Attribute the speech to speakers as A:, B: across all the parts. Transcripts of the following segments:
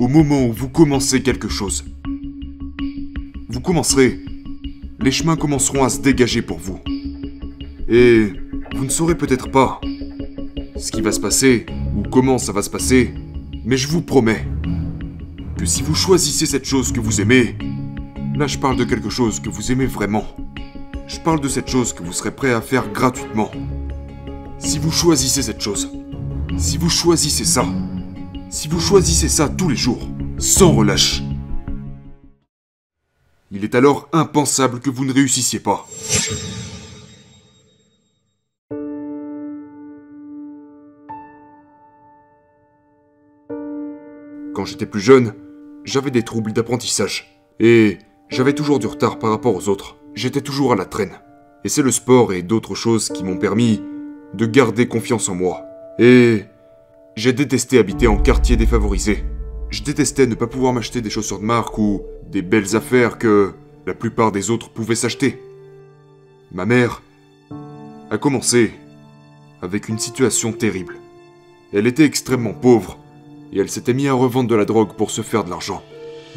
A: au moment où vous commencez quelque chose. Vous commencerez. Les chemins commenceront à se dégager pour vous. Et vous ne saurez peut-être pas ce qui va se passer ou comment ça va se passer, mais je vous promets que si vous choisissez cette chose que vous aimez, là je parle de quelque chose que vous aimez vraiment. Je parle de cette chose que vous serez prêt à faire gratuitement. Si vous choisissez cette chose, si vous choisissez ça, si vous choisissez ça tous les jours, sans relâche, il est alors impensable que vous ne réussissiez pas. Quand j'étais plus jeune, j'avais des troubles d'apprentissage. Et j'avais toujours du retard par rapport aux autres. J'étais toujours à la traîne. Et c'est le sport et d'autres choses qui m'ont permis de garder confiance en moi. Et j'ai détesté habiter en quartier défavorisé. Je détestais ne pas pouvoir m'acheter des chaussures de marque ou des belles affaires que la plupart des autres pouvaient s'acheter. Ma mère a commencé avec une situation terrible. Elle était extrêmement pauvre et elle s'était mise à revendre de la drogue pour se faire de l'argent.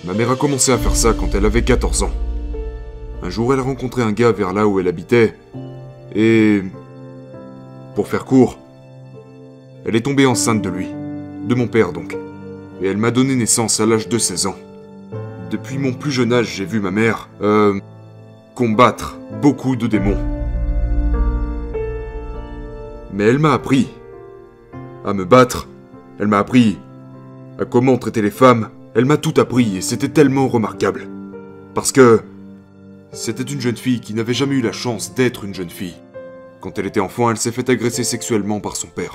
A: Ma mère a commencé à faire ça quand elle avait 14 ans. Un jour, elle a rencontré un gars vers là où elle habitait et... Pour faire court, elle est tombée enceinte de lui, de mon père donc, et elle m'a donné naissance à l'âge de 16 ans. Depuis mon plus jeune âge, j'ai vu ma mère, euh, combattre beaucoup de démons. Mais elle m'a appris à me battre, elle m'a appris à comment traiter les femmes, elle m'a tout appris et c'était tellement remarquable. Parce que c'était une jeune fille qui n'avait jamais eu la chance d'être une jeune fille. Quand elle était enfant, elle s'est fait agresser sexuellement par son père.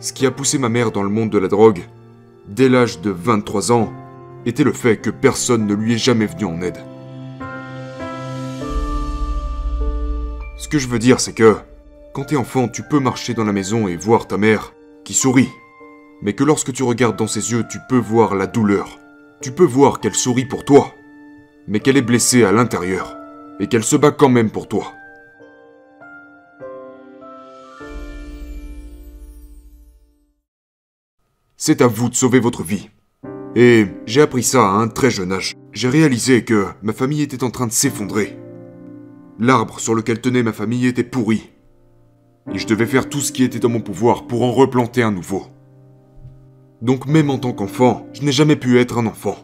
A: Ce qui a poussé ma mère dans le monde de la drogue, dès l'âge de 23 ans, était le fait que personne ne lui est jamais venu en aide. Ce que je veux dire, c'est que, quand t'es enfant, tu peux marcher dans la maison et voir ta mère qui sourit, mais que lorsque tu regardes dans ses yeux, tu peux voir la douleur. Tu peux voir qu'elle sourit pour toi, mais qu'elle est blessée à l'intérieur, et qu'elle se bat quand même pour toi. C'est à vous de sauver votre vie. Et j'ai appris ça à un très jeune âge. J'ai réalisé que ma famille était en train de s'effondrer. L'arbre sur lequel tenait ma famille était pourri. Et je devais faire tout ce qui était dans mon pouvoir pour en replanter un nouveau. Donc même en tant qu'enfant, je n'ai jamais pu être un enfant.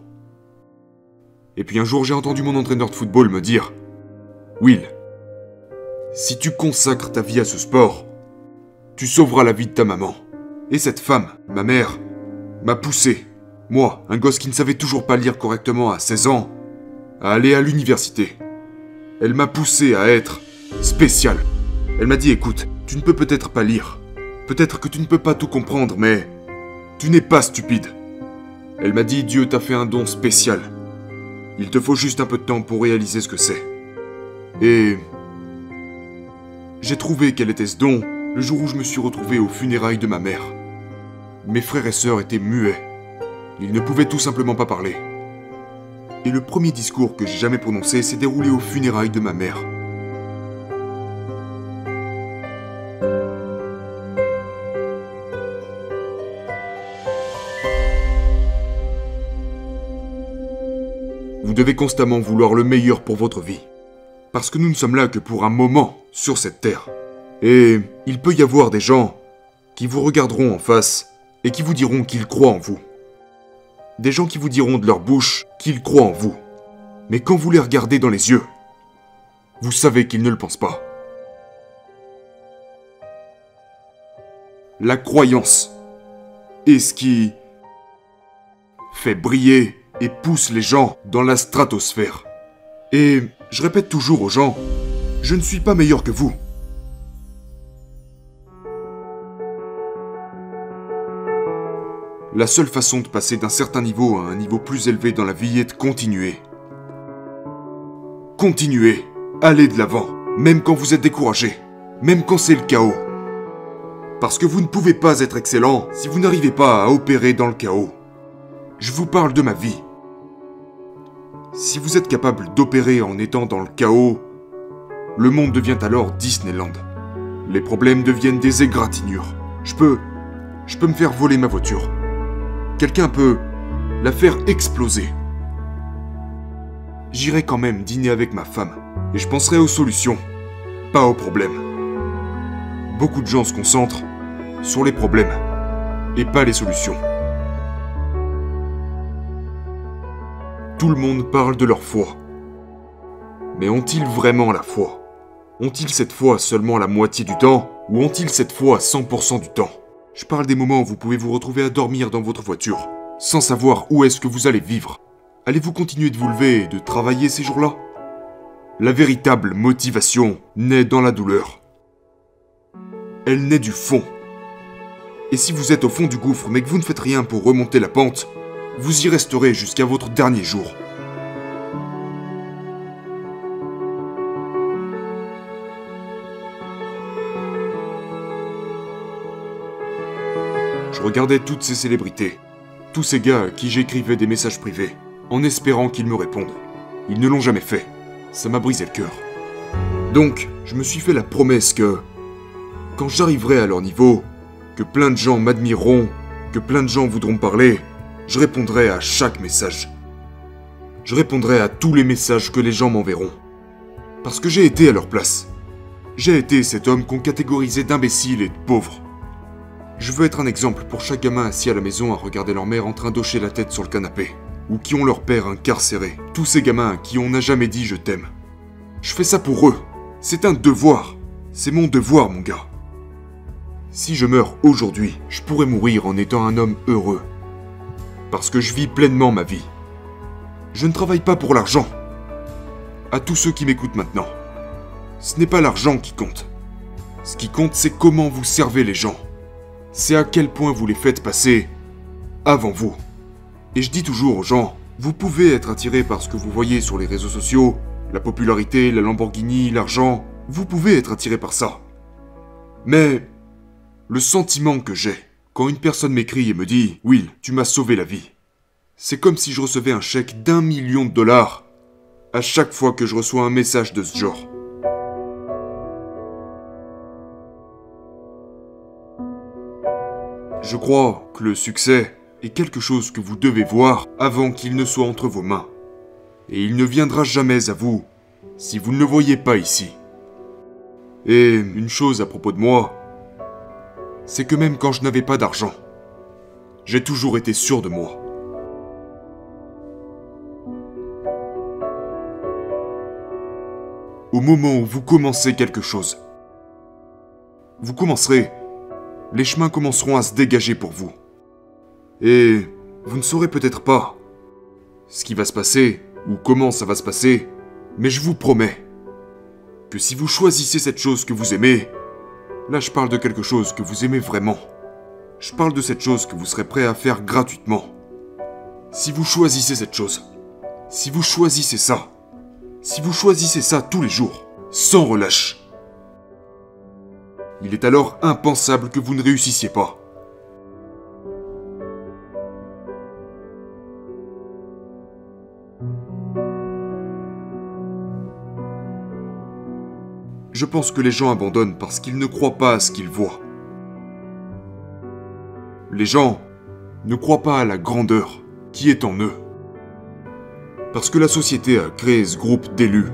A: Et puis un jour j'ai entendu mon entraîneur de football me dire Will, si tu consacres ta vie à ce sport, tu sauveras la vie de ta maman. Et cette femme, ma mère, m'a poussé, moi, un gosse qui ne savait toujours pas lire correctement à 16 ans, à aller à l'université. Elle m'a poussé à être spécial. Elle m'a dit écoute, tu ne peux peut-être pas lire. Peut-être que tu ne peux pas tout comprendre, mais tu n'es pas stupide. Elle m'a dit Dieu t'a fait un don spécial. Il te faut juste un peu de temps pour réaliser ce que c'est. Et j'ai trouvé quel était ce don le jour où je me suis retrouvé aux funérailles de ma mère. Mes frères et sœurs étaient muets. Ils ne pouvaient tout simplement pas parler. Et le premier discours que j'ai jamais prononcé s'est déroulé aux funérailles de ma mère. Vous devez constamment vouloir le meilleur pour votre vie. Parce que nous ne sommes là que pour un moment sur cette terre. Et il peut y avoir des gens qui vous regarderont en face et qui vous diront qu'ils croient en vous. Des gens qui vous diront de leur bouche qu'ils croient en vous. Mais quand vous les regardez dans les yeux, vous savez qu'ils ne le pensent pas. La croyance est ce qui fait briller et pousse les gens dans la stratosphère. Et je répète toujours aux gens, je ne suis pas meilleur que vous. La seule façon de passer d'un certain niveau à un niveau plus élevé dans la vie est de continuer. Continuez, allez de l'avant, même quand vous êtes découragé, même quand c'est le chaos. Parce que vous ne pouvez pas être excellent si vous n'arrivez pas à opérer dans le chaos. Je vous parle de ma vie. Si vous êtes capable d'opérer en étant dans le chaos, le monde devient alors Disneyland. Les problèmes deviennent des égratignures. Je peux... Je peux me faire voler ma voiture. Quelqu'un peut la faire exploser. J'irai quand même dîner avec ma femme, et je penserai aux solutions, pas aux problèmes. Beaucoup de gens se concentrent sur les problèmes, et pas les solutions. Tout le monde parle de leur foi. Mais ont-ils vraiment la foi? Ont-ils cette foi seulement la moitié du temps Ou ont-ils cette foi 100% du temps? Je parle des moments où vous pouvez vous retrouver à dormir dans votre voiture, sans savoir où est-ce que vous allez vivre. Allez-vous continuer de vous lever et de travailler ces jours-là? La véritable motivation naît dans la douleur. Elle naît du fond. Et si vous êtes au fond du gouffre mais que vous ne faites rien pour remonter la pente, vous y resterez jusqu'à votre dernier jour. Regardais toutes ces célébrités, tous ces gars à qui j'écrivais des messages privés, en espérant qu'ils me répondent. Ils ne l'ont jamais fait. Ça m'a brisé le cœur. Donc, je me suis fait la promesse que, quand j'arriverai à leur niveau, que plein de gens m'admireront, que plein de gens voudront parler, je répondrai à chaque message. Je répondrai à tous les messages que les gens m'enverront. Parce que j'ai été à leur place. J'ai été cet homme qu'on catégorisait d'imbécile et de pauvre. Je veux être un exemple pour chaque gamin assis à la maison à regarder leur mère en train d'hocher la tête sur le canapé, ou qui ont leur père incarcéré. Tous ces gamins à qui on n'a jamais dit je t'aime. Je fais ça pour eux. C'est un devoir. C'est mon devoir, mon gars. Si je meurs aujourd'hui, je pourrais mourir en étant un homme heureux, parce que je vis pleinement ma vie. Je ne travaille pas pour l'argent. À tous ceux qui m'écoutent maintenant, ce n'est pas l'argent qui compte. Ce qui compte, c'est comment vous servez les gens. C'est à quel point vous les faites passer avant vous. Et je dis toujours aux gens, vous pouvez être attiré par ce que vous voyez sur les réseaux sociaux, la popularité, la Lamborghini, l'argent, vous pouvez être attiré par ça. Mais le sentiment que j'ai, quand une personne m'écrit et me dit Will, tu m'as sauvé la vie. C'est comme si je recevais un chèque d'un million de dollars à chaque fois que je reçois un message de ce genre. Je crois que le succès est quelque chose que vous devez voir avant qu'il ne soit entre vos mains. Et il ne viendra jamais à vous si vous ne le voyez pas ici. Et une chose à propos de moi, c'est que même quand je n'avais pas d'argent, j'ai toujours été sûr de moi. Au moment où vous commencez quelque chose, vous commencerez, les chemins commenceront à se dégager pour vous. Et vous ne saurez peut-être pas ce qui va se passer ou comment ça va se passer, mais je vous promets que si vous choisissez cette chose que vous aimez, Là, je parle de quelque chose que vous aimez vraiment. Je parle de cette chose que vous serez prêt à faire gratuitement. Si vous choisissez cette chose, si vous choisissez ça, si vous choisissez ça tous les jours, sans relâche, il est alors impensable que vous ne réussissiez pas. Je pense que les gens abandonnent parce qu'ils ne croient pas à ce qu'ils voient. Les gens ne croient pas à la grandeur qui est en eux. Parce que la société a créé ce groupe d'élus.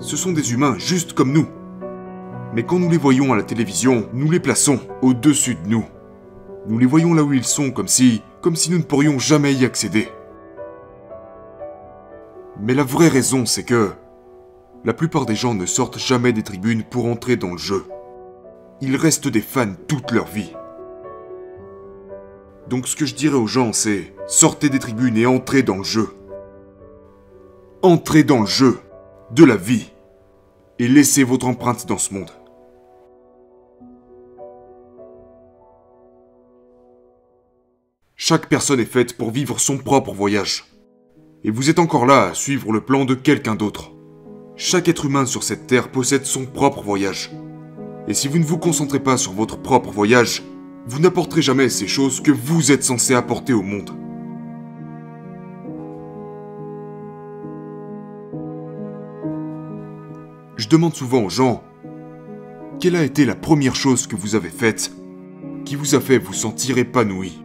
A: Ce sont des humains juste comme nous. Mais quand nous les voyons à la télévision, nous les plaçons au-dessus de nous. Nous les voyons là où ils sont comme si, nous ne pourrions jamais y accéder. Mais la vraie raison, c'est que la plupart des gens ne sortent jamais des tribunes pour entrer dans le jeu. Ils restent des fans toute leur vie. Donc ce que je dirais aux gens, c'est sortez des tribunes et entrez dans le jeu. Entrez dans le jeu de la vie et laissez votre empreinte dans ce monde. Chaque personne est faite pour vivre son propre voyage et vous êtes encore là à suivre le plan de quelqu'un d'autre. Chaque être humain sur cette terre possède son propre voyage. Et si vous ne vous concentrez pas sur votre propre voyage, vous n'apporterez jamais ces choses que vous êtes censé apporter au monde. Je demande souvent aux gens, quelle a été la première chose que vous avez faite qui vous a fait vous sentir épanoui?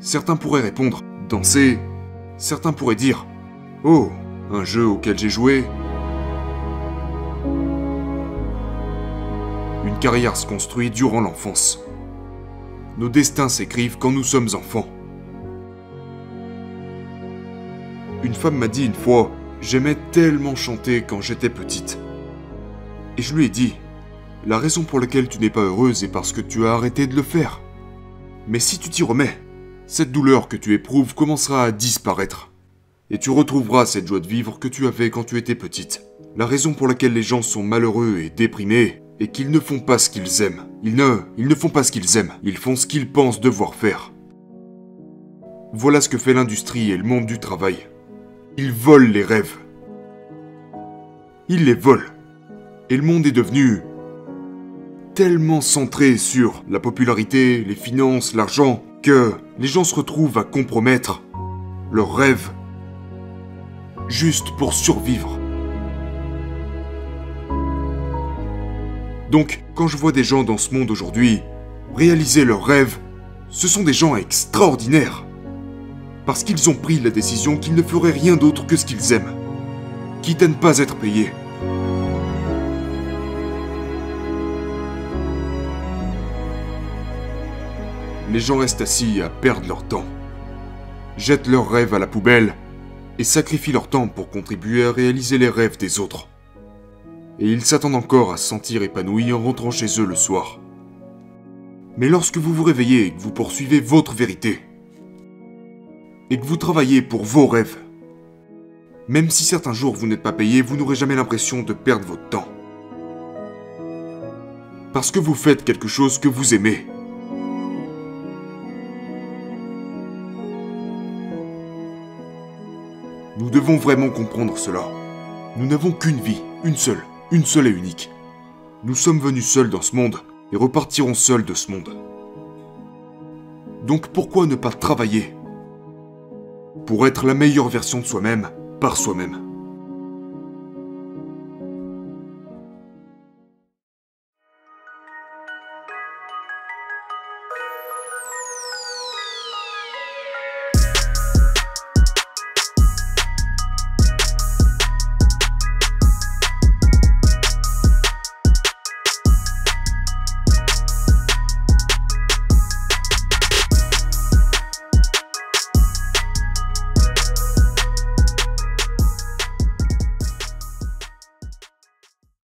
A: Certains pourraient répondre danser. Certains pourraient dire Oh, un jeu auquel j'ai joué. Une carrière se construit durant l'enfance. Nos destins s'écrivent quand nous sommes enfants. Une femme m'a dit une fois, j'aimais tellement chanter quand j'étais petite. Et je lui ai dit, la raison pour laquelle tu n'es pas heureuse est parce que tu as arrêté de le faire. Mais si tu t'y remets, cette douleur que tu éprouves commencera à disparaître. Et tu retrouveras cette joie de vivre que tu avais quand tu étais petite. La raison pour laquelle les gens sont malheureux et déprimés est qu'ils ne font pas ce qu'ils aiment. Ils ne, ils ne font pas ce qu'ils aiment, ils font ce qu'ils pensent devoir faire. Voilà ce que fait l'industrie et le monde du travail. Ils volent les rêves. Ils les volent. Et le monde est devenu tellement centré sur la popularité, les finances, l'argent, que les gens se retrouvent à compromettre leurs rêves juste pour survivre. Donc, quand je vois des gens dans ce monde aujourd'hui réaliser leurs rêves, ce sont des gens extraordinaires. Parce qu'ils ont pris la décision qu'ils ne feraient rien d'autre que ce qu'ils aiment, quitte à ne pas être payés. Les gens restent assis à perdre leur temps, jettent leurs rêves à la poubelle et sacrifient leur temps pour contribuer à réaliser les rêves des autres. Et ils s'attendent encore à se sentir épanouis en rentrant chez eux le soir. Mais lorsque vous vous réveillez et que vous poursuivez votre vérité, et que vous travaillez pour vos rêves, même si certains jours vous n'êtes pas payé, vous n'aurez jamais l'impression de perdre votre temps. Parce que vous faites quelque chose que vous aimez. Nous devons vraiment comprendre cela. Nous n'avons qu'une vie, une seule, une seule et unique. Nous sommes venus seuls dans ce monde et repartirons seuls de ce monde. Donc pourquoi ne pas travailler? Pour être la meilleure version de soi-même par soi-même